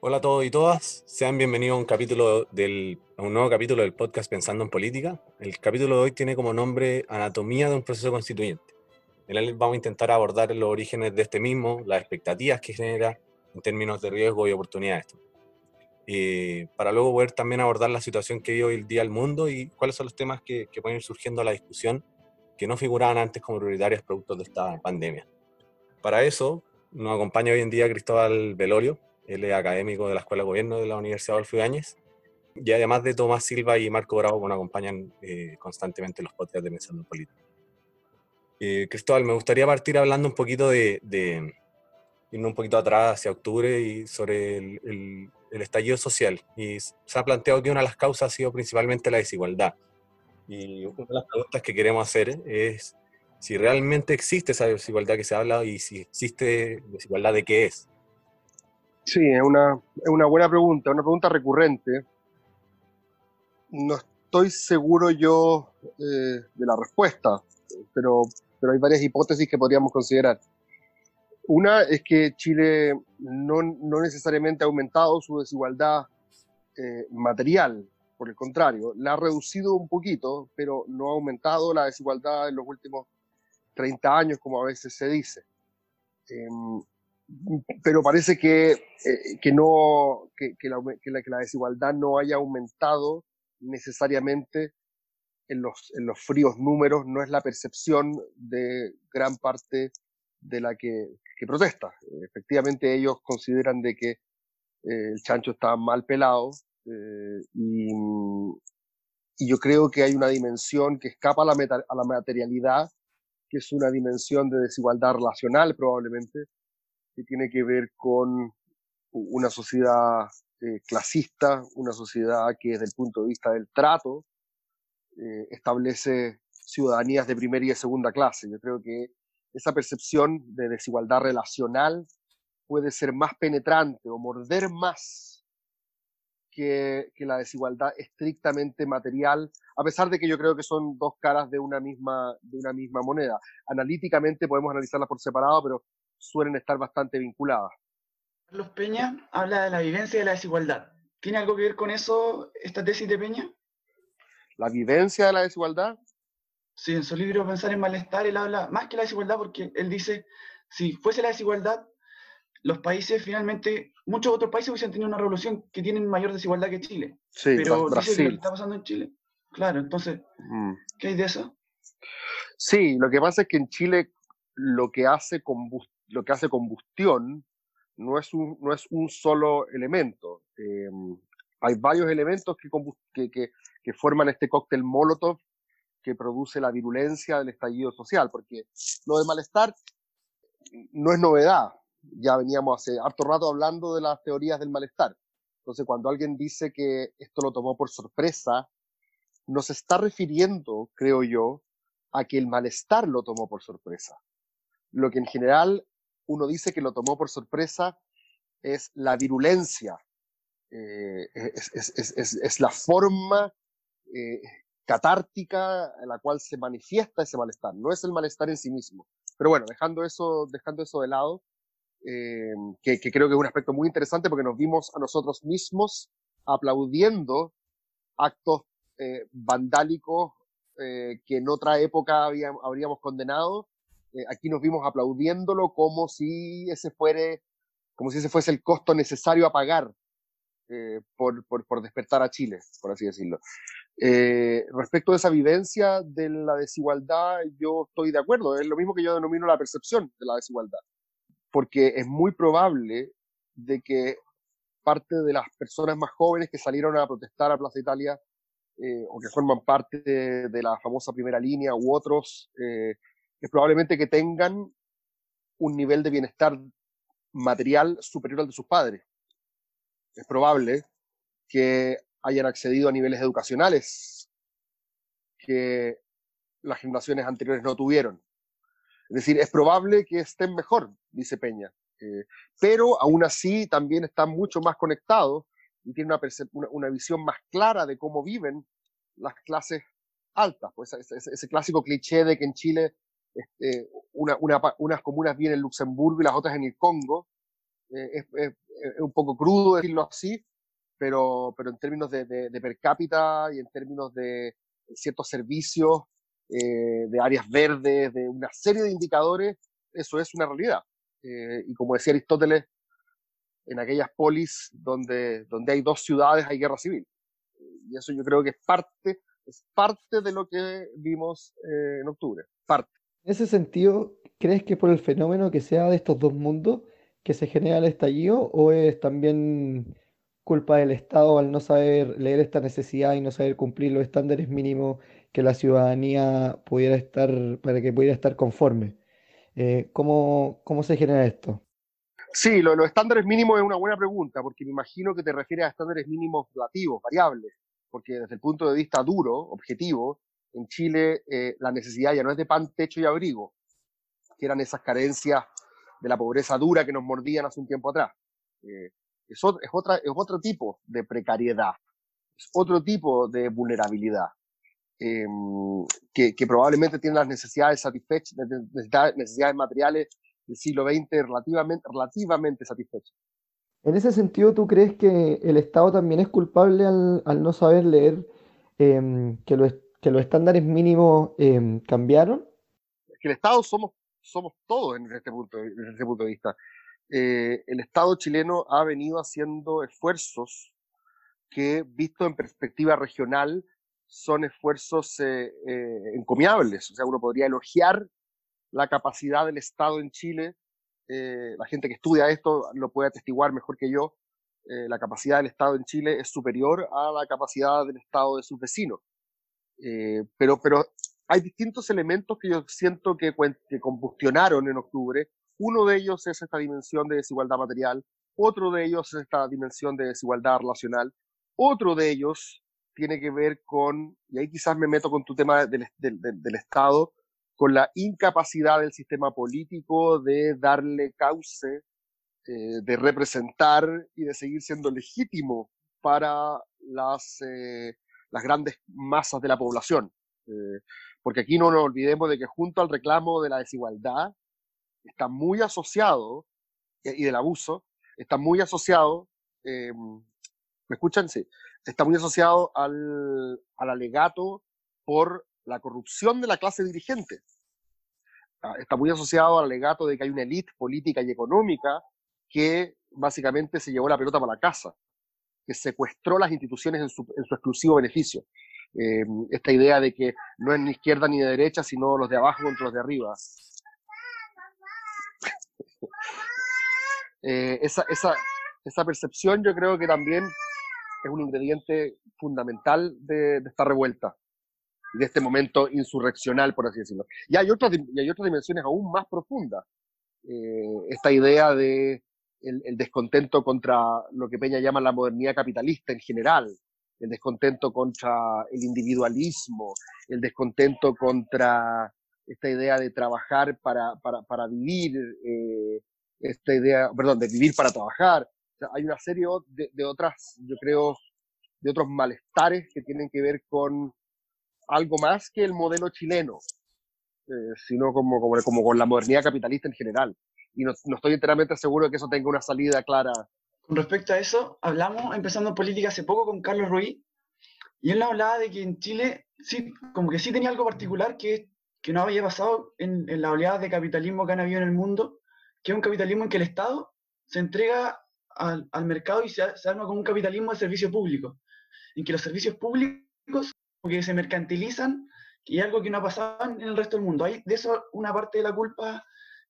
Hola a todos y todas, sean bienvenidos a un, capítulo del, a un nuevo capítulo del podcast Pensando en Política. El capítulo de hoy tiene como nombre Anatomía de un proceso constituyente. En él vamos a intentar abordar los orígenes de este mismo, las expectativas que genera en términos de riesgo y oportunidades. Eh, para luego poder también abordar la situación que vive hoy el día el mundo y cuáles son los temas que, que pueden ir surgiendo a la discusión que no figuraban antes como prioritarios productos de esta pandemia. Para eso nos acompaña hoy en día Cristóbal Velorio, él es académico de la Escuela de Gobierno de la Universidad Adolfo Ibáñez, y además de Tomás Silva y Marco Bravo, que nos acompañan eh, constantemente en los podcasts de Pensando en Política. Eh, Cristóbal, me gustaría partir hablando un poquito de, de irnos un poquito atrás hacia octubre y sobre el, el, estallido social. Y se ha planteado que una de las causas ha sido principalmente la desigualdad. Y una de las preguntas que queremos hacer es si realmente existe esa desigualdad que se habla y si existe desigualdad de qué es. Sí, es una, es una buena pregunta, una pregunta recurrente. No estoy seguro yo eh, de la respuesta, pero, pero hay varias hipótesis que podríamos considerar. Una es que Chile no, no necesariamente ha aumentado su desigualdad eh, material, por el contrario, la ha reducido un poquito, pero no ha aumentado la desigualdad en los últimos 30 años, como a veces se dice. Eh, pero parece que, eh, que no, que, que, la, que, la, que, la, desigualdad no haya aumentado necesariamente en los, en los fríos números, no es la percepción de gran parte de la que, que protesta. Efectivamente, ellos consideran de que eh, el chancho está mal pelado eh, y, y, yo creo que hay una dimensión que escapa a la, meta, a la materialidad, que es una dimensión de desigualdad relacional probablemente, que tiene que ver con una sociedad eh, clasista, una sociedad que desde el punto de vista del trato eh, establece ciudadanías de primera y de segunda clase. Yo creo que esa percepción de desigualdad relacional puede ser más penetrante o morder más que, que, la desigualdad estrictamente material, a pesar de que yo creo que son dos caras de una misma, de una misma moneda. Analíticamente podemos analizarlas por separado, pero suelen estar bastante vinculadas. Carlos Peña habla de la vivencia de la desigualdad. ¿Tiene algo que ver con eso esta tesis de Peña? ¿La vivencia de la desigualdad? Sí, en su libro Pensar en Malestar, él habla más que la desigualdad porque él dice, si fuese la desigualdad, los países finalmente, muchos otros países hubiesen tenido una revolución que tienen mayor desigualdad que Chile. Sí, pero Brasil. dice que lo que está pasando en Chile. Claro, entonces, mm. ¿qué hay de eso? Sí, lo que pasa es que en Chile lo que hace combustión lo que hace combustión no es un, no es un solo elemento. Eh, hay varios elementos que, que, que, forman este cóctel Molotov que produce la virulencia del estallido social, porque lo de malestar no es novedad. Ya veníamos hace harto rato hablando de las teorías del malestar. Entonces, cuando alguien dice que esto lo tomó por sorpresa, nos está refiriendo, creo yo, a que el malestar lo tomó por sorpresa. Lo que en general uno dice que lo tomó por sorpresa es la virulencia, eh, es, la forma eh, catártica en la cual se manifiesta ese malestar, no es el malestar en sí mismo. Pero bueno, dejando eso, dejando eso de lado, eh, que, creo que es un aspecto muy interesante porque nos vimos a nosotros mismos aplaudiendo actos vandálicos que en otra época habíamos, habríamos condenado aquí nos vimos aplaudiéndolo como si ese fuere, como si ese fuese el costo necesario a pagar eh, por, por, por, despertar a Chile, por así decirlo. Eh, respecto a esa vivencia de la desigualdad, yo estoy de acuerdo, es lo mismo que yo denomino la percepción de la desigualdad, porque es muy probable de que parte de las personas más jóvenes que salieron a protestar a Plaza Italia eh, o que forman parte de, de, la famosa primera línea u otros es probablemente que tengan un nivel de bienestar material superior al de sus padres. Es probable que hayan accedido a niveles educacionales que las generaciones anteriores no tuvieron. Es decir, es probable que estén mejor, dice Peña, eh, pero aún así también están mucho más conectados y tienen una, visión más clara de cómo viven las clases altas. Pues ese, ese, clásico cliché de que en Chile este, una, una, unas comunas viven en Luxemburgo y las otras en el Congo, eh, es, es, es un poco crudo decirlo así, pero, pero en términos de, de, per cápita y en términos de ciertos servicios, eh, de áreas verdes, de una serie de indicadores, eso es una realidad. Eh, y como decía Aristóteles, en aquellas polis donde, donde hay dos ciudades hay guerra civil. Y eso yo creo que es parte, es parte de lo que vimos eh, en octubre. Parte. En ese sentido, ¿crees que por el fenómeno que sea de estos dos mundos que se genera el estallido o es también culpa del Estado al no saber leer esta necesidad y no saber cumplir los estándares mínimos que la ciudadanía pudiera estar, para que pudiera estar conforme? Eh, ¿cómo, ¿Cómo se genera esto? Sí, lo, los estándares mínimos es una buena pregunta, porque me imagino que te refieres a estándares mínimos relativos, variables, porque desde el punto de vista duro, objetivo, en Chile eh, la necesidad ya no es de pan, techo y abrigo, que eran esas carencias de la pobreza dura que nos mordían hace un tiempo atrás. Eh, es, es, otra, es otro tipo de precariedad, es otro tipo de vulnerabilidad, em, que, probablemente tiene las necesidades satisfechas, necesidades materiales del siglo XX relativamente, relativamente satisfechas. En ese sentido, ¿tú crees que el Estado también es culpable al, al no saber leer eh, que, los, que, los, estándares mínimos eh, cambiaron? Que el Estado somos, somos todos en este punto, desde este punto de vista. Eh, el Estado chileno ha venido haciendo esfuerzos que, visto en perspectiva regional, son esfuerzos eh, eh, encomiables. O sea, uno podría elogiar la capacidad del Estado en Chile, eh, la gente que estudia esto lo puede atestiguar mejor que yo, eh, la capacidad del Estado en Chile es superior a la capacidad del Estado de sus vecinos. Eh, pero, pero hay distintos elementos que yo siento que, que combustionaron en octubre. Uno de ellos es esta dimensión de desigualdad material, otro de ellos es esta dimensión de desigualdad relacional, otro de ellos tiene que ver con, y ahí quizás me meto con tu tema del, del, Estado, con la incapacidad del sistema político de darle cauce, eh, de representar y de seguir siendo legítimo para las, eh, las grandes masas de la población. Eh, porque aquí no nos olvidemos de que junto al reclamo de la desigualdad está muy asociado, y del abuso, está muy asociado, ¿me escuchan? Sí, está muy asociado al, al alegato por la corrupción de la clase dirigente. Ah, está muy asociado al alegato de que hay una élite política y económica que básicamente se llevó la pelota para la casa, que secuestró las instituciones en su, exclusivo beneficio. Em, esta idea de que no es ni izquierda ni de derecha, sino los de abajo contra los de arriba. Eh, esa, esa, esa percepción yo creo que también es un ingrediente fundamental de esta revuelta de este momento insurreccional, por así decirlo. Y hay otras, y hay otras dimensiones aún más profundas. Eh, esta idea de el, descontento contra lo que Peña llama la modernidad capitalista en general, el descontento contra el individualismo, el descontento contra esta idea de trabajar para, para, para vivir, eh, esta idea, perdón, de vivir para trabajar. hay una serie de, de otras, yo creo, de otros malestares que tienen que ver con algo más que el modelo chileno, eh, sino como, como, como, con la modernidad capitalista en general. Y no, no, estoy enteramente seguro de que eso tenga una salida clara. Con respecto a eso, hablamos, empezando en política hace poco con Carlos Ruiz, y él hablaba de que en Chile, sí, como que sí tenía algo particular que, que no había pasado en, en las oleadas de capitalismo que han habido en el mundo, que es un capitalismo en que el Estado se entrega al, al mercado y se, se arma como un capitalismo de servicio público, en que los servicios públicos que se mercantilizan y algo que no ha pasado en el resto del mundo. ¿Hay de eso una parte de la culpa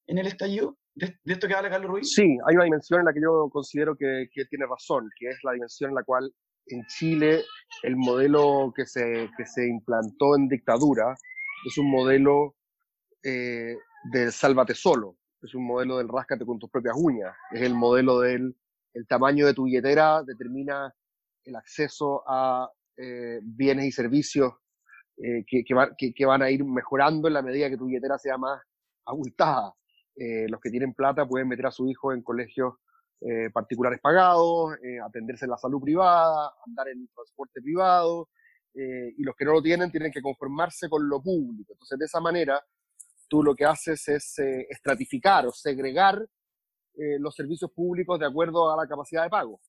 en el estallido? ¿De, esto que habla Carlos Ruiz? Sí, hay una dimensión en la que yo considero que, que, tiene razón, que es la dimensión en la cual en Chile el modelo que se, que se implantó en dictadura es un modelo eh, del sálvate solo, es un modelo del ráscate con tus propias uñas, es el modelo del el tamaño de tu billetera determina el acceso a eh, bienes y servicios eh, que, que, van a ir mejorando en la medida que tu billetera sea más abultada. Eh, los que tienen plata pueden meter a su hijo en colegios particulares pagados, atenderse en la salud privada, andar en transporte privado, y los que no lo tienen tienen que conformarse con lo público. Entonces, de esa manera, tú lo que haces es estratificar o segregar eh, los servicios públicos de acuerdo a la capacidad de pago.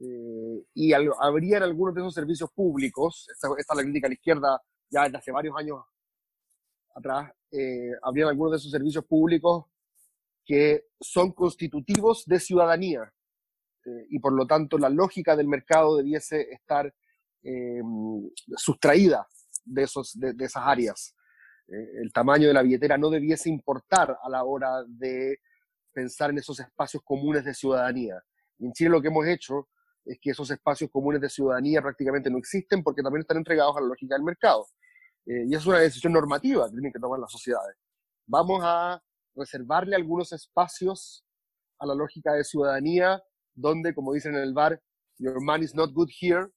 Eh, y habría en algunos de esos servicios públicos, esta, esta, es la crítica a la izquierda ya desde hace varios años atrás, eh, habría algunos de esos servicios públicos que son constitutivos de ciudadanía eh, y por lo tanto la lógica del mercado debiese estar sustraída de, esos, de, de esas áreas. el tamaño de la billetera no debiese importar a la hora de pensar en esos espacios comunes de ciudadanía. En Chile lo que hemos hecho es que esos espacios comunes de ciudadanía prácticamente no existen porque también están entregados a la lógica del mercado. Eh, y es una decisión normativa que tienen que tomar las sociedades. Vamos a reservarle algunos espacios a la lógica de ciudadanía donde, como dicen en el bar, your money is not good here,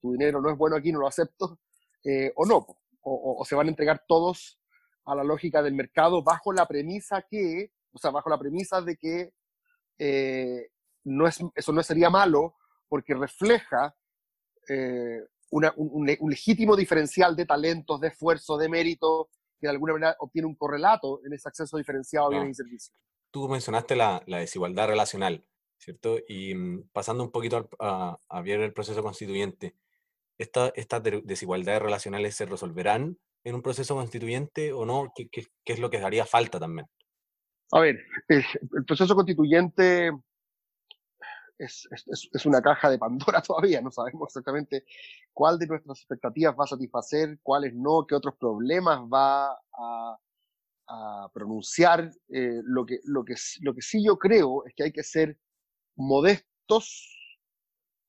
tu dinero no es bueno aquí, no lo acepto, eh, o no, o, se van a entregar todos a la lógica del mercado bajo la premisa que, o sea, bajo la premisa de que eh, no es, eso no sería malo porque refleja un, legítimo diferencial de talentos, de esfuerzo, de mérito, que de alguna manera obtiene un correlato en ese acceso diferenciado a bienes y servicios. Tú mencionaste la, desigualdad relacional, ¿cierto? Y mm, pasando un poquito a, a, ver el proceso constituyente, ¿estas desigualdades relacionales se resolverán en un proceso constituyente o no? ¿Qué, qué, qué es lo que haría falta también? A ver, el proceso constituyente es, es, una caja de Pandora todavía, no sabemos exactamente cuál de nuestras expectativas va a satisfacer, cuáles no, qué otros problemas va a, a pronunciar. Eh, lo, que, lo, que, lo que sí yo creo es que hay que ser modestos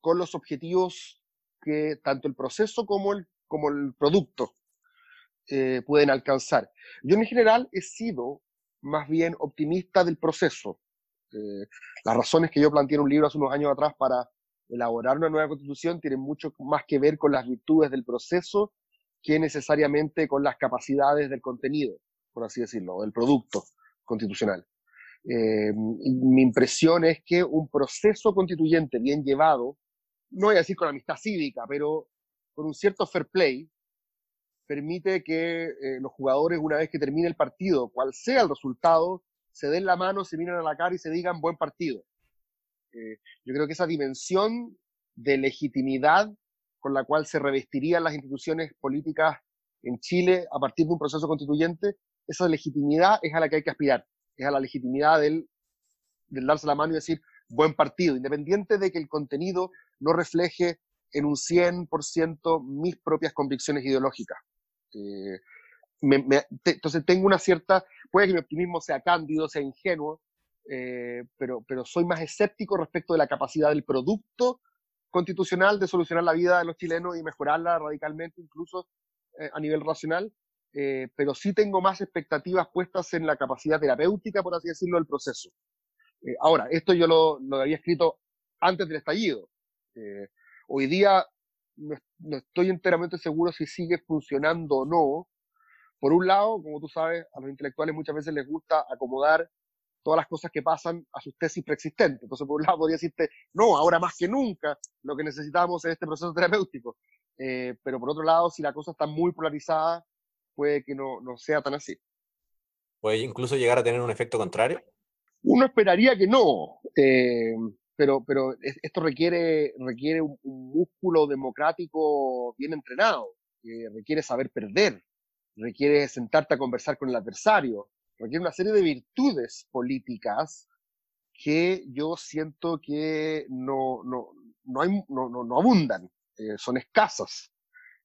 con los objetivos que tanto el proceso como el, como el producto eh, pueden alcanzar. Yo en general he sido más bien optimista del proceso. Eh, las razones que yo planteé en un libro hace unos años atrás para elaborar una nueva constitución tienen mucho más que ver con las virtudes del proceso que necesariamente con las capacidades del contenido, por así decirlo, del producto constitucional. Eh, mi impresión es que un proceso constituyente bien llevado, no voy a decir con amistad cívica, pero con un cierto fair play, permite que eh, los jugadores, una vez que termine el partido, cual sea el resultado, se den la mano, se miren a la cara y se digan buen partido. Eh, yo creo que esa dimensión de legitimidad con la cual se revestirían las instituciones políticas en Chile a partir de un proceso constituyente, esa legitimidad es a la que hay que aspirar, es a la legitimidad del, darse la mano y decir buen partido, independiente de que el contenido no refleje en un 100% mis propias convicciones ideológicas. Eh, entonces tengo una cierta, puede que mi optimismo sea cándido, sea ingenuo, eh, pero, pero soy más escéptico respecto de la capacidad del producto constitucional de solucionar la vida de los chilenos y mejorarla radicalmente, incluso eh, a nivel racional, eh, pero sí tengo más expectativas puestas en la capacidad terapéutica, por así decirlo, del proceso. ahora, esto yo lo, lo, había escrito antes del estallido. hoy día no estoy enteramente seguro si sigue funcionando o no, por un lado, como tú sabes, a los intelectuales muchas veces les gusta acomodar todas las cosas que pasan a sus tesis preexistentes. Entonces, por un lado, podría decirte, no, ahora más que nunca, lo que necesitamos es este proceso terapéutico. Eh, pero por otro lado, si la cosa está muy polarizada, puede que no, no sea tan así. ¿Puede incluso llegar a tener un efecto contrario? Uno esperaría que no, eh, pero, pero esto requiere, requiere un, un músculo democrático bien entrenado, que requiere saber perder, requiere sentarte a conversar con el adversario, requiere una serie de virtudes políticas que yo siento que no, no, no, hay, no, no, abundan, eh, son escasas.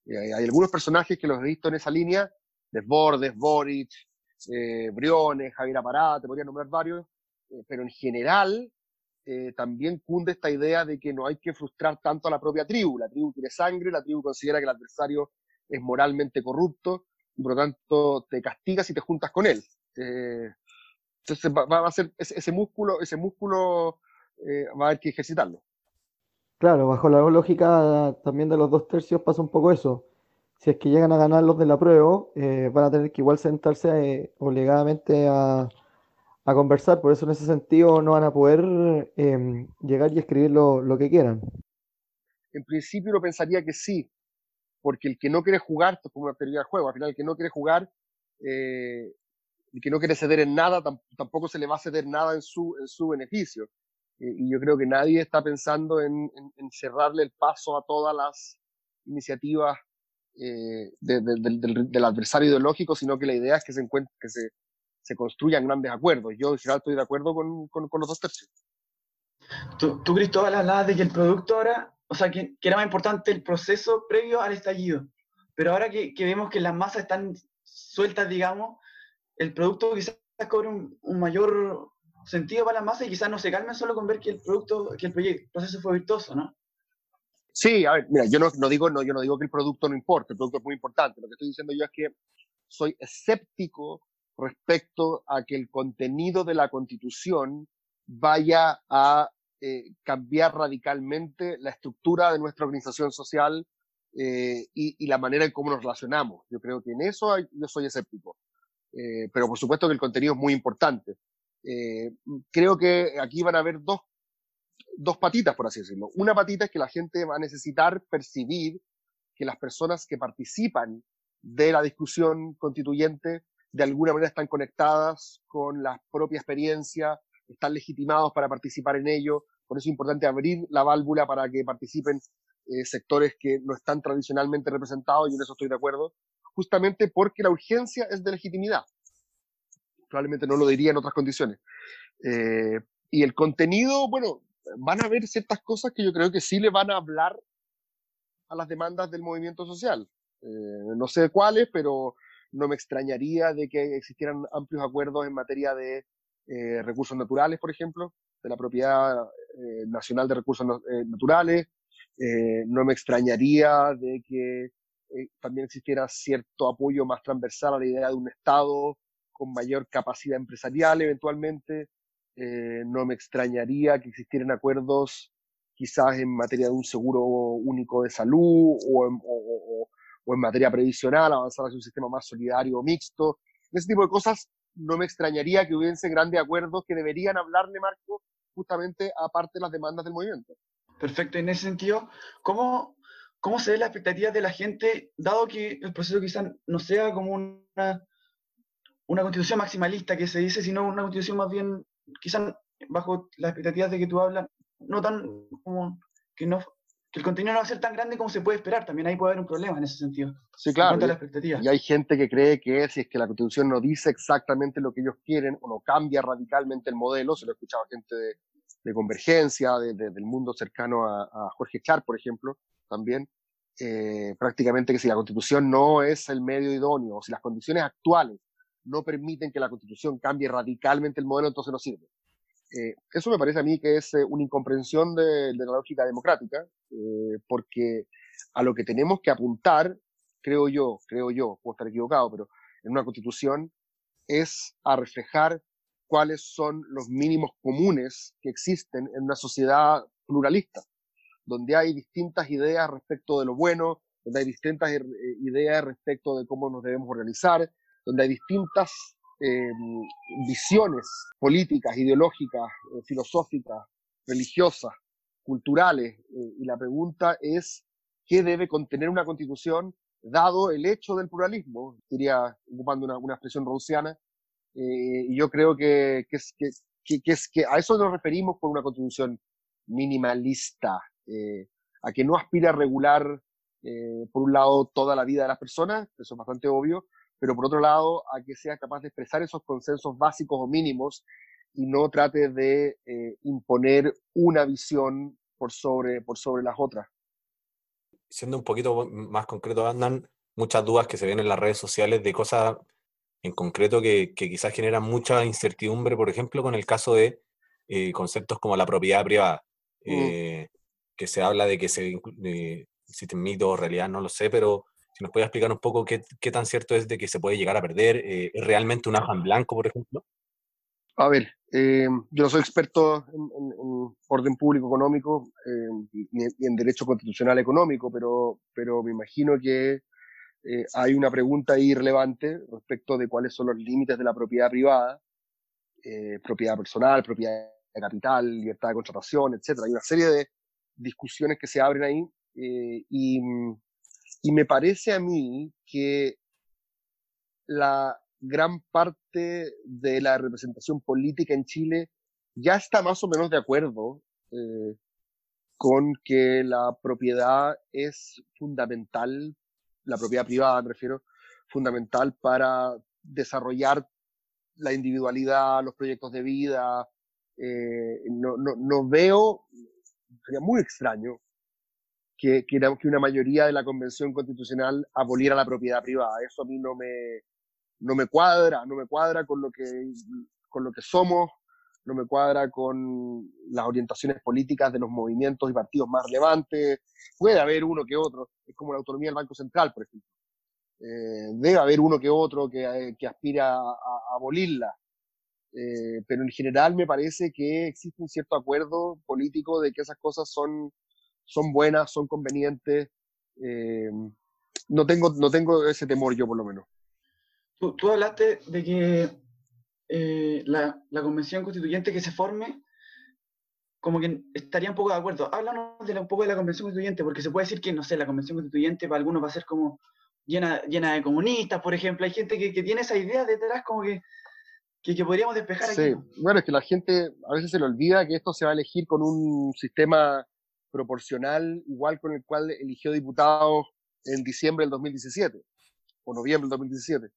Eh, hay algunos personajes que los he visto en esa línea, Desbordes, Boric, eh, Briones, Javier Apará, te podría nombrar varios, eh, pero en general también cunde esta idea de que no hay que frustrar tanto a la propia tribu. La tribu quiere sangre, la tribu considera que el adversario es moralmente corrupto, por lo tanto te castigas y te juntas con él. Eh, entonces va, a ser ese, músculo, ese músculo eh, va a haber que ejercitarlo. Claro, bajo la lógica también de los dos tercios pasa un poco eso. Si es que llegan a ganar los de la prueba, eh, van a tener que igual sentarse obligadamente a, a, conversar. Por eso en ese sentido no van a poder llegar y escribir lo, lo que quieran. En principio uno pensaría que sí, porque el que no quiere jugar, esto es como una teoría de juego, al final el que no quiere jugar eh, que no quiere ceder en nada, tampoco se le va a ceder nada en su, en su beneficio. y yo creo que nadie está pensando en, cerrarle el paso a todas las iniciativas del, adversario ideológico, sino que la idea es que se, que se, se construyan grandes acuerdos. Yo en general estoy de acuerdo con, con, los dos tercios. Tú, tú Cristóbal, hablabas de que el producto ahora, o sea, que, que, era más importante el proceso previo al estallido. Pero ahora que, que vemos que las masas están sueltas, digamos, el producto quizás cobre un, un, mayor sentido para la masa y quizás no se calmen solo con ver que el producto, que el proyecto, proceso fue virtuoso, ¿no? Sí, a ver, mira, yo no, no, digo, no, yo no digo que el producto no importe, el producto es muy importante. Lo que estoy diciendo yo es que soy escéptico respecto a que el contenido de la Constitución vaya a eh, cambiar radicalmente la estructura de nuestra organización social eh, y, la manera en cómo nos relacionamos. Yo creo que en eso yo soy escéptico. Eh, pero por supuesto que el contenido es muy importante. creo que aquí van a haber dos, dos patitas, por así decirlo. Una patita es que la gente va a necesitar percibir que las personas que participan de la discusión constituyente de alguna manera están conectadas con la propia experiencia, están legitimados para participar en ello. Por eso es importante abrir la válvula para que participen eh, sectores que no están tradicionalmente representados, y en eso estoy de acuerdo, justamente porque la urgencia es de legitimidad. Probablemente no lo diría en otras condiciones. Eh, y el contenido, bueno, van a haber ciertas cosas que yo creo que sí le van a hablar a las demandas del movimiento social. Eh, no sé cuáles, pero no me extrañaría de que existieran amplios acuerdos en materia de recursos naturales, por ejemplo, de la propiedad eh, nacional de recursos eh, naturales. no me extrañaría de que también existiera cierto apoyo más transversal a la idea de un Estado con mayor capacidad empresarial eventualmente. no me extrañaría que existieran acuerdos quizás en materia de un seguro único de salud o, en materia previsional, avanzar hacia un sistema más solidario o mixto. Ese tipo de cosas no me extrañaría que hubiese grandes acuerdos que deberían hablarle, Marco, justamente aparte de las demandas del movimiento. Perfecto, en ese sentido, ¿cómo, cómo se ve la expectativa de la gente, dado que el proceso quizás no sea como una, una constitución maximalista que se dice, sino una constitución más bien, quizás bajo las expectativas de que tú hablas, no tan como que no que el contenido no va a ser tan grande como se puede esperar. También ahí puede haber un problema en ese sentido. Sí, claro. Y, hay gente que cree que si es que la Constitución no dice exactamente lo que ellos quieren o no cambia radicalmente el modelo, se lo he escuchado a gente de, Convergencia, del mundo cercano a, Jorge Char, por ejemplo, también, eh, prácticamente que si la Constitución no es el medio idóneo, o si las condiciones actuales no permiten que la Constitución cambie radicalmente el modelo, entonces no sirve. Eh, eso me parece a mí que es eh, una incomprensión de, la lógica democrática, eh, porque a lo que tenemos que apuntar, creo yo, creo yo, puedo estar equivocado, pero en una constitución es a reflejar cuáles son los mínimos comunes que existen en una sociedad pluralista, donde hay distintas ideas respecto de lo bueno, donde hay distintas ideas respecto de cómo nos debemos organizar, donde hay distintas Em, visiones políticas, ideológicas, eh, filosóficas, religiosas, culturales. Eh, y la pregunta es, ¿qué debe contener una constitución dado el hecho del pluralismo? Diría, ocupando una, una expresión rousiana. Eh, y yo creo que, que, es, que, que, es, que a eso nos referimos con una constitución minimalista, a que no aspira a regular, por un lado, toda la vida de las personas, eso es bastante obvio, pero por otro lado a que sea capaz de expresar esos consensos básicos o mínimos y no trate de eh, imponer una visión por sobre, por sobre las otras. Siendo un poquito más concreto, andan muchas dudas que se ven en las redes sociales de cosas en concreto que, que quizás generan mucha incertidumbre, por ejemplo, con el caso de eh, conceptos como la propiedad privada, mm. eh, que se habla de que se, existen mitos o realidad, no lo sé, pero si nos puede explicar un poco qué, qué, tan cierto es de que se puede llegar a perder. Eh, ¿Es realmente un ajo en blanco, por ejemplo? A ver, eh, yo no soy experto en, orden público económico eh, ni, en derecho constitucional económico, pero, pero me imagino que hay una pregunta ahí relevante respecto de cuáles son los límites de la propiedad privada, propiedad personal, propiedad de capital, libertad de contratación, etc. Hay una serie de discusiones que se abren ahí y, y me parece a mí que la gran parte de la representación política en Chile ya está más o menos de acuerdo eh, con que la propiedad es fundamental, la propiedad privada me refiero, fundamental para desarrollar la individualidad, los proyectos de vida. Eh, no, no, no, veo, sería muy extraño que, que, que, una mayoría de la Convención Constitucional aboliera la propiedad privada. Eso a mí no me, no me cuadra, no me cuadra con lo que, con lo que somos, no me cuadra con las orientaciones políticas de los movimientos y partidos más relevantes. Puede haber uno que otro, es como la autonomía del Banco Central, por ejemplo. Eh, debe haber uno que otro que, eh, que aspira a, a abolirla. Eh, pero en general me parece que existe un cierto acuerdo político de que esas cosas son, son buenas, son convenientes. Eh, no, tengo, no tengo ese temor yo, por lo menos. Tú, tú hablaste de que eh, la, la, convención constituyente que se forme, como que estaría un poco de acuerdo. Háblanos de la, un poco de la convención constituyente, porque se puede decir que, no sé, la convención constituyente para algunos va a ser como llena, llena de comunistas, por ejemplo. Hay gente que, que tiene esa idea detrás como que, que, que podríamos despejar sí. aquí. Bueno, es que la gente a veces se le olvida que esto se va a elegir con un sistema proporcional igual con el cual eligió diputados en diciembre del 2017 o noviembre del 2017.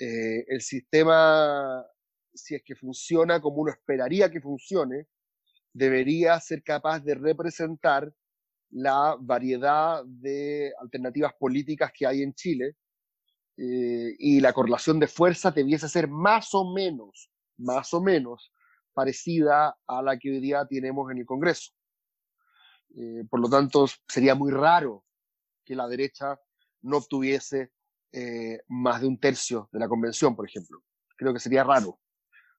Eh, el sistema si es que funciona como uno esperaría que funcione, debería ser capaz de representar la variedad de alternativas políticas que hay en Chile eh, y la correlación de fuerzas debiese ser más o menos, más o menos parecida a la que hoy día tenemos en el Congreso. Eh, por lo tanto, sería muy raro que la derecha no obtuviese eh, más de un tercio de la convención, por ejemplo. Creo que sería raro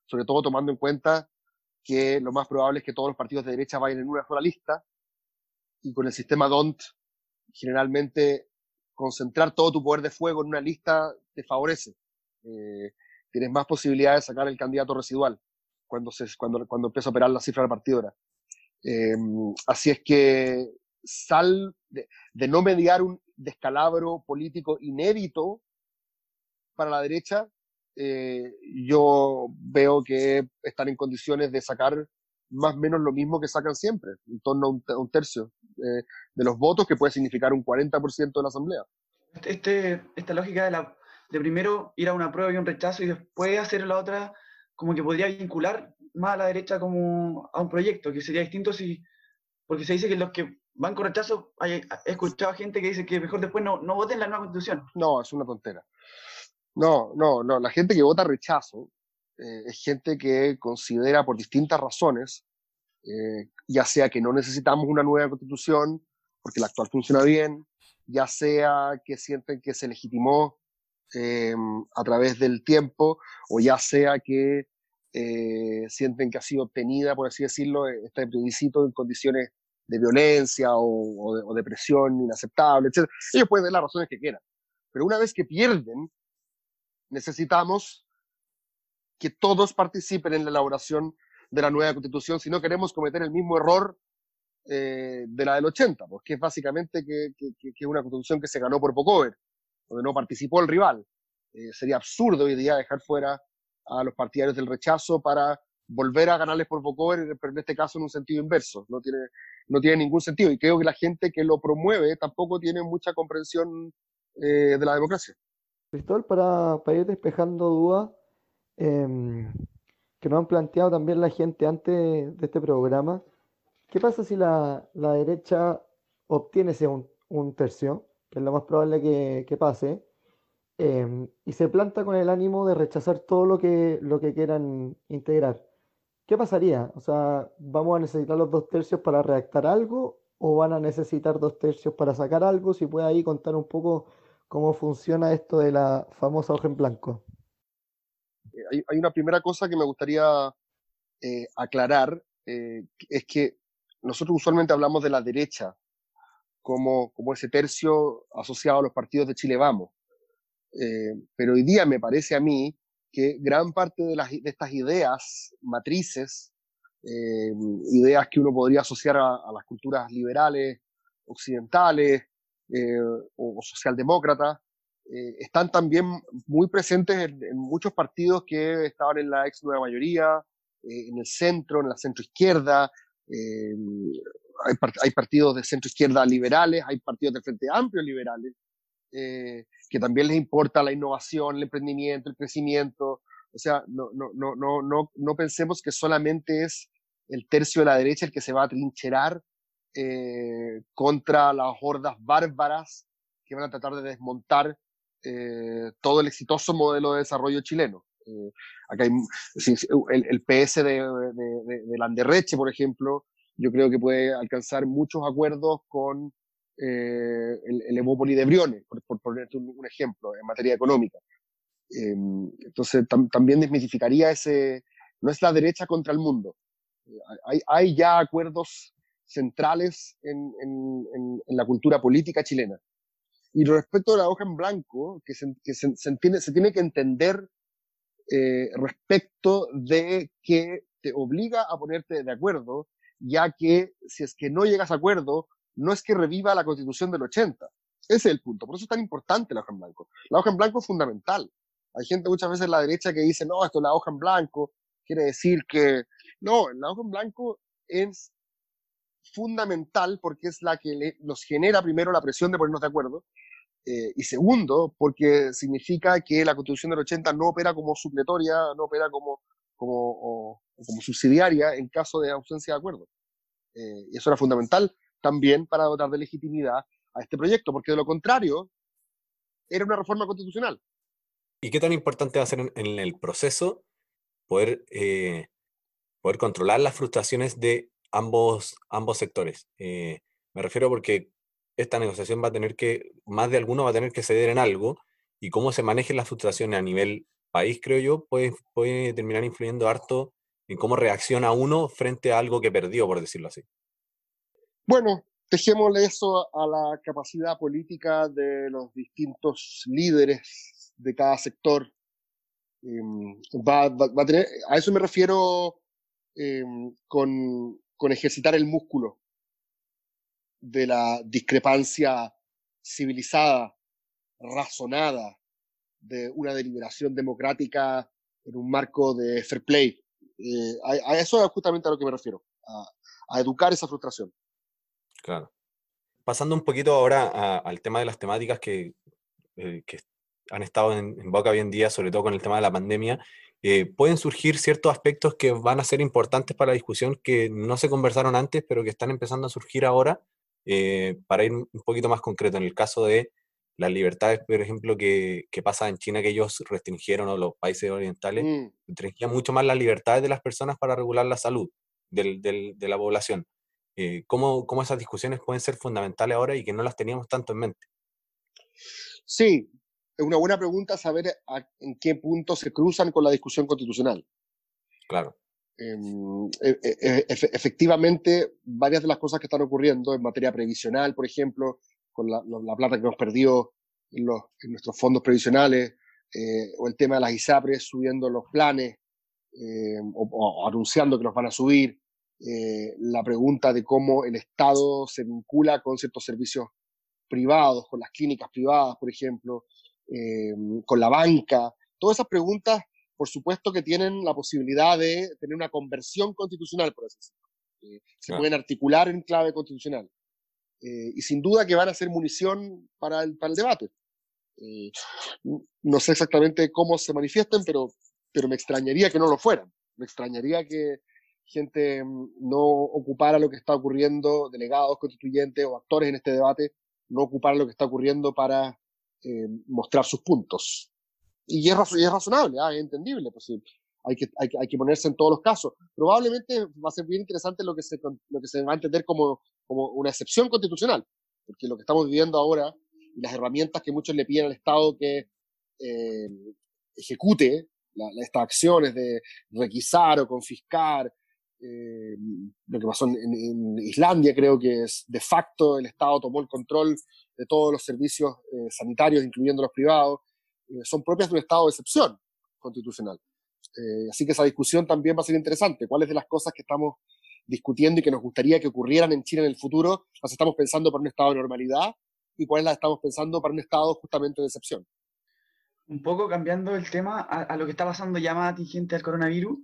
sobre todo tomando en cuenta que lo más probable es que todos los partidos de derecha vayan en una sola lista y con el sistema DONT generalmente concentrar todo tu poder de fuego en una lista te favorece. Eh, tienes más posibilidades de sacar el candidato residual cuando, se, cuando, cuando empieza a operar la cifra repartidora. Eh, así es que sal de, no mediar un descalabro político inédito para la derecha, eh, yo veo que están en condiciones de sacar más o menos lo mismo que sacan siempre, en torno a un, a un tercio eh, de los votos, que puede significar un 40% de la Asamblea. Este, esta lógica de, de primero ir a una prueba y un rechazo y después hacer la otra, como que podría vincular más a la derecha como a un proyecto, que sería distinto si, porque se dice que los que van con rechazo, hay, he escuchado gente que dice que mejor después no, no voten la nueva constitución. No, es una tontera. No, no, no. La gente que vota rechazo eh, es gente que considera por distintas razones, eh, ya sea que no necesitamos una nueva constitución porque la actual funciona bien, ya sea que sienten que se legitimó eh, a través del tiempo, o ya sea que eh, sienten que ha sido obtenida, por así decirlo, este plebiscito en condiciones de violencia o, o, de, o de presión inaceptable, etc. Ellos pueden ver las razones que quieran. Pero una vez que pierden, necesitamos que todos participen en la elaboración de la nueva constitución si no queremos cometer el mismo error eh, de la del 80, porque es básicamente que, que, que, una constitución que se ganó por pocover, donde no participó el rival. Eh, sería absurdo hoy día dejar fuera a los partidarios del rechazo para volver a ganarles por pocover, pero en este caso en un sentido inverso. No tiene, no tiene ningún sentido. Y creo que la gente que lo promueve tampoco tiene mucha comprensión eh, de la democracia. Cristóbal, para, para ir despejando dudas eh, que nos han planteado también la gente antes de este programa, ¿qué pasa si la, la derecha obtiene ese un, un, tercio, que es lo más probable que, que pase, eh, y se planta con el ánimo de rechazar todo lo que, lo que quieran integrar? ¿Qué pasaría? O sea, ¿vamos a necesitar los dos tercios para redactar algo o van a necesitar dos tercios para sacar algo? Si puede ahí contar un poco cómo funciona esto de la famosa hoja en blanco. Hay, hay una primera cosa que me gustaría eh, aclarar, eh, es que nosotros usualmente hablamos de la derecha como, como ese tercio asociado a los partidos de Chile Vamos. Eh, pero hoy día me parece a mí que gran parte de, las, de estas ideas matrices, eh, ideas que uno podría asociar a, a las culturas liberales occidentales, eh, o, o, socialdemócrata, eh, están también muy presentes en, muchos partidos que estaban en la ex nueva mayoría, eh, en el centro, en la centro izquierda. Eh, hay, hay, partidos de centro izquierda liberales, hay partidos de Frente Amplio liberales, que también les importa la innovación, el emprendimiento, el crecimiento. O sea, no, no, no, no, no, no pensemos que solamente es el tercio de la derecha el que se va a trincherar contra las hordas bárbaras que van a tratar de desmontar eh, todo el exitoso modelo de desarrollo chileno. Eh, acá hay, el, el, PS de, de, de, Landerreche, por ejemplo, yo creo que puede alcanzar muchos acuerdos con eh, el, el de Briones, por, por ponerte un, ejemplo, en materia económica. entonces, tam, también desmitificaría ese, no es la derecha contra el mundo. hay, hay, ya acuerdos centrales en, la cultura política chilena. Y respecto a la hoja en blanco, que se tiene, que entender eh, respecto de que te obliga a ponerte de acuerdo, ya que si es que no llegas a acuerdo, no es que reviva la constitución del 80. Ese es el punto. Por eso es tan importante la hoja en blanco. La hoja en blanco es fundamental. Hay gente muchas veces en la derecha que dice, no, esto es la hoja en blanco, quiere decir que... No, la hoja en blanco es fundamental porque es la que le, nos genera primero la presión de ponernos de acuerdo eh, y segundo, porque significa que la Constitución del 80 no opera como supletoria, no opera como, como, subsidiaria en caso de ausencia de acuerdo. Eh, y eso era fundamental también para dotar de legitimidad a este proyecto, porque de lo contrario, era una reforma constitucional. ¿Y qué tan importante va a ser en, el proceso poder, eh, poder controlar las frustraciones de ambos, ambos sectores? Eh, me refiero porque esta negociación va a tener que, más de alguno va a tener que ceder en algo, y cómo se manejen las frustraciones a nivel país, creo yo, puede, puede terminar influyendo harto en cómo reacciona uno frente a algo que perdió, por decirlo así. Bueno, dejémosle eso a la capacidad política de los distintos líderes de cada sector. Va, a eso me refiero eh, con, ejercitar el músculo de la discrepancia civilizada, razonada, de una deliberación democrática en un marco de fair play. Eh, a, eso es justamente a lo que me refiero, a educar esa frustración. Claro. Pasando un poquito ahora a, al tema de las temáticas que, eh, que han estado en, en, boca hoy en día, sobre todo con el tema de la pandemia, eh, pueden surgir ciertos aspectos que van a ser importantes para la discusión que no se conversaron antes, pero que están empezando a surgir ahora eh, para ir un poquito más concreto, en el caso de las libertades, por ejemplo, que, que pasa en China, que ellos restringieron, o los países orientales, mm. restringían mucho más las libertades de las personas para regular la salud del, del, de la población. Eh, ¿cómo, ¿Cómo esas discusiones pueden ser fundamentales ahora y que no las teníamos tanto en mente? Sí, es una buena pregunta saber a, en qué punto se cruzan con la discusión constitucional. Claro. Em, e, e, e, efectivamente, varias de las cosas que están ocurriendo en materia previsional, por ejemplo, con la, la plata que nos perdió en, los, en nuestros fondos previsionales, eh, o el tema de las ISAPRES subiendo los planes eh, o, o, anunciando que los van a subir, eh, la pregunta de cómo el Estado se vincula con ciertos servicios privados, con las clínicas privadas, por ejemplo, em, con la banca, todas esas preguntas por supuesto que tienen la posibilidad de tener una conversión constitucional, por así decirlo. Eh, se claro. pueden articular en clave constitucional. Eh, y sin duda que van a ser munición para el, para el debate. Eh, no sé exactamente cómo se manifiesten, pero, pero me extrañaría que no lo fueran. Me extrañaría que gente mm, no ocupara lo que está ocurriendo, delegados, constituyentes o actores en este debate, no ocupara lo que está ocurriendo para eh, mostrar sus puntos y es, razonable, ¿ah? es entendible, pues sí. Hay que, hay, que ponerse en todos los casos. Probablemente va a ser bien interesante lo que se, lo que se va a entender como, una excepción constitucional, porque lo que estamos viviendo ahora y las herramientas que muchos le piden al Estado que eh, ejecute la, estas acciones de requisar o confiscar, eh, lo que pasó en, en, Islandia, creo que es de facto el Estado tomó el control de todos los servicios eh, sanitarios, incluyendo los privados, eh, son propias de un estado de excepción constitucional. Eh, así que esa discusión también va a ser interesante. ¿Cuáles de las cosas que estamos discutiendo y que nos gustaría que ocurrieran en Chile en el futuro las estamos pensando por un estado de normalidad y cuáles las estamos pensando para un estado justamente de excepción. Un poco cambiando el tema a, lo que está pasando ya más atingente al coronavirus,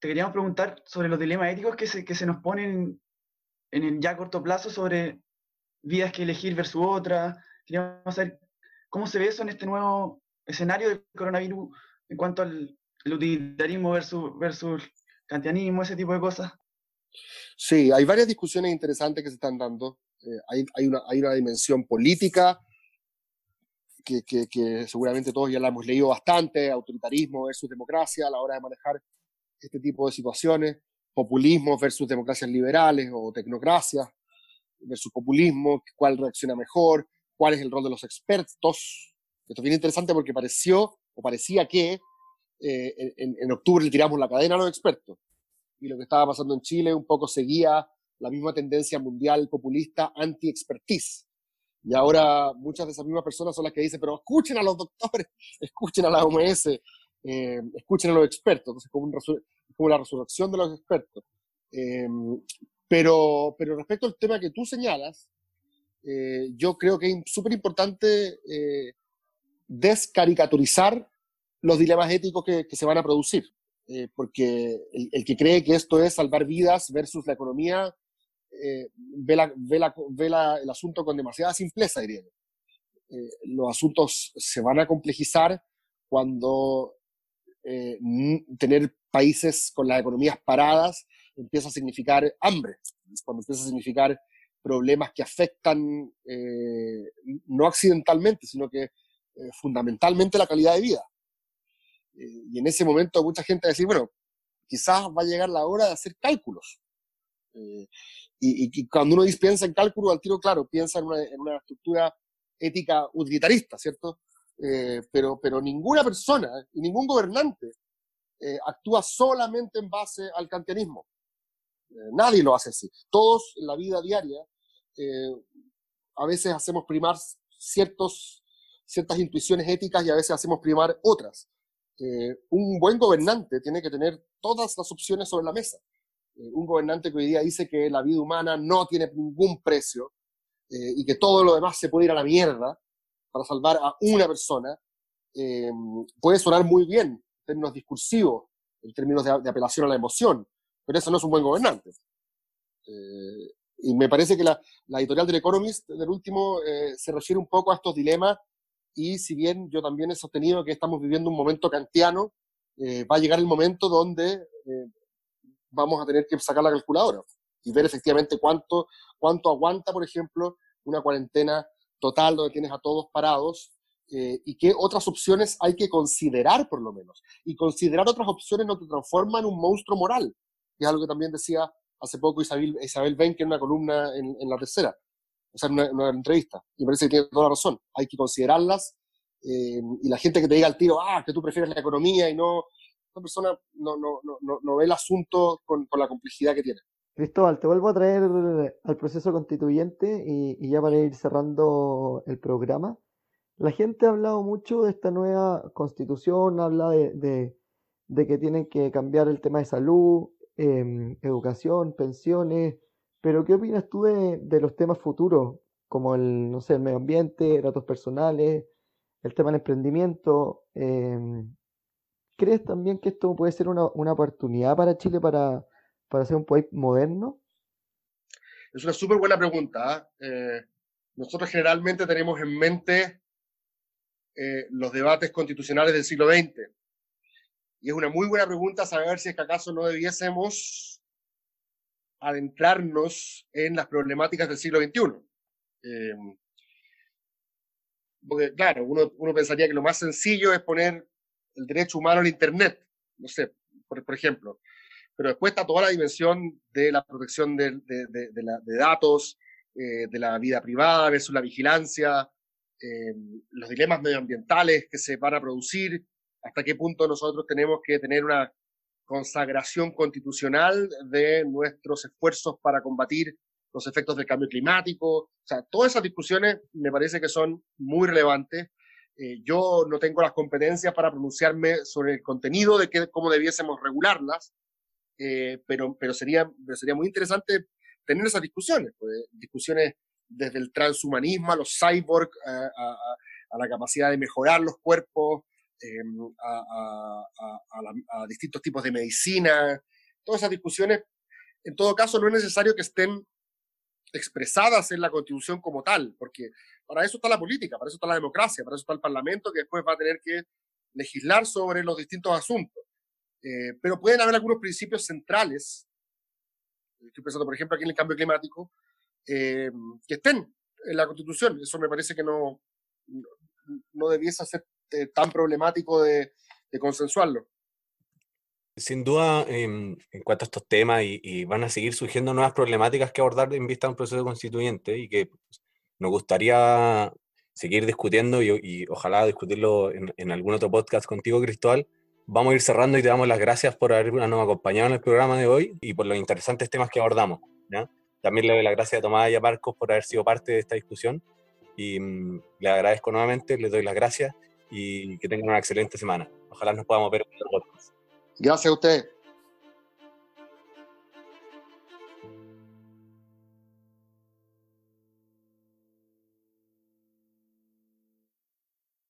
te queríamos preguntar sobre los dilemas éticos que se, que se nos ponen en el ya corto plazo sobre vidas que elegir versus otras. Queríamos saber cómo se ve eso en este nuevo escenario del coronavirus en cuanto al utilitarismo versus, versus kantianismo, ese tipo de cosas. Sí, hay varias discusiones interesantes que se están dando. Eh, hay, hay, una, hay una dimensión política que, que, que, seguramente todos ya la hemos leído bastante, autoritarismo versus democracia a la hora de manejar este tipo de situaciones, populismo versus democracias liberales o tecnocracia versus populismo, cuál reacciona mejor, cuál es el rol de los expertos. Esto es bien interesante porque pareció o parecía que eh, en, en, octubre le tiramos la cadena a los expertos y lo que estaba pasando en Chile un poco seguía la misma tendencia mundial populista anti-expertise. Y ahora muchas de esas mismas personas son las que dicen, pero escuchen a los doctores, escuchen a la OMS, eh, escuchen a los expertos. Entonces, como, como la resurrección de los expertos. Eh, pero, pero respecto al tema que tú señalas, eh, yo creo que es súper importante descaricaturizar los dilemas éticos que, que se van a producir. porque el, el, que cree que esto es salvar vidas versus la economía eh, ve, la, ve, la, ve la, el asunto con demasiada simpleza, diría yo. Eh, los asuntos se van a complejizar cuando eh, tener países con las economías paradas empieza a significar hambre, cuando empieza a significar problemas que afectan no accidentalmente, sino que fundamentalmente la calidad de vida. y en ese momento mucha gente va a decir, bueno, quizás va a llegar la hora de hacer cálculos. Eh, y, cuando uno piensa en cálculo, al tiro, claro, piensa en una, en una estructura ética utilitarista, ¿cierto? Eh, pero, pero ninguna persona y ningún gobernante eh, actúa solamente en base al kantianismo. nadie lo hace así. Todos en la vida diaria a veces hacemos primar ciertos, ciertas intuiciones éticas y a veces hacemos primar otras. un buen gobernante tiene que tener todas las opciones sobre la mesa. Eh, un gobernante que hoy día dice que la vida humana no tiene ningún precio eh, y que todo lo demás se puede ir a la mierda para salvar a una persona, eh, puede sonar muy bien en términos discursivos, en términos de, apelación a la emoción, pero eso no es un buen gobernante. y me parece que la, la, editorial del Economist, del último, se refiere un poco a estos dilemas y si bien yo también he sostenido que estamos viviendo un momento kantiano, va a llegar el momento donde vamos a tener que sacar la calculadora y ver efectivamente cuánto, cuánto aguanta, por ejemplo, una cuarentena total donde tienes a todos parados eh, y qué otras opciones hay que considerar por lo menos. Y considerar otras opciones no te transforma en un monstruo moral, que es algo que también decía hace poco Isabel, Isabel Benke en una columna en, la tercera, o sea, en una, entrevista. Y me parece que tiene toda la razón. Hay que considerarlas eh, y la gente que te diga al tiro, ah, que tú prefieres la economía y no, esta persona no, no, no, no ve el asunto con, con, la complejidad que tiene. Cristóbal, te vuelvo a traer al proceso constituyente y, ya para ir cerrando el programa. La gente ha hablado mucho de esta nueva constitución, habla de, que tienen que cambiar el tema de salud, eh, educación, pensiones, pero ¿qué opinas tú de, los temas futuros, como el, no sé, el medio ambiente, datos personales, el tema del emprendimiento? Eh, ¿Crees también que esto puede ser una oportunidad para Chile para, para ser un país moderno? Es una súper buena pregunta. ¿ah? Eh, nosotros generalmente tenemos en mente eh, los debates constitucionales del siglo XX. Y es una muy buena pregunta saber si es que acaso no debiésemos adentrarnos en las problemáticas del siglo XXI. Eh, porque, claro, uno, uno pensaría que lo más sencillo es poner el derecho humano al Internet, no sé, por, por ejemplo. Pero después está toda la dimensión de la protección de, de, de, de la, datos, eh, de la vida privada versus la vigilancia, eh, los dilemas medioambientales que se van a producir, hasta qué punto nosotros tenemos que tener una consagración constitucional de nuestros esfuerzos para combatir los efectos del cambio climático. O sea, todas esas discusiones me parece que son muy relevantes eh, yo no tengo las competencias para pronunciarme sobre el contenido de que, cómo debiésemos regularlas, eh, pero, pero, sería, sería muy interesante tener esas discusiones, pues, discusiones desde el transhumanismo a los cyborg, a, la capacidad de mejorar los cuerpos, em, a, distintos tipos de medicina. Todas esas discusiones, en todo caso, no es necesario que estén expresadas en la constitución como tal, porque para eso está la política, para eso está la democracia, para eso está el parlamento que después va a tener que legislar sobre los distintos asuntos. Eh, pero pueden haber algunos principios centrales, estoy pensando por ejemplo aquí en el cambio climático, eh, que estén en la constitución. Eso me parece que no, no, debiese ser eh, tan problemático de, de consensuarlo. Sin duda, en, cuanto a estos temas, y, van a seguir surgiendo nuevas problemáticas que abordar en vista de un proceso constituyente y que nos gustaría seguir discutiendo y, ojalá discutirlo en, en, algún otro podcast contigo, Cristóbal. Vamos a ir cerrando y te damos las gracias por habernos acompañado en el programa de hoy y por los interesantes temas que abordamos. También le doy las gracias a Tomás y a Marcos por haber sido parte de esta discusión y mm, le agradezco nuevamente, les doy las gracias y que tengan una excelente semana. Ojalá nos podamos ver en otro podcast. Gracias a usted.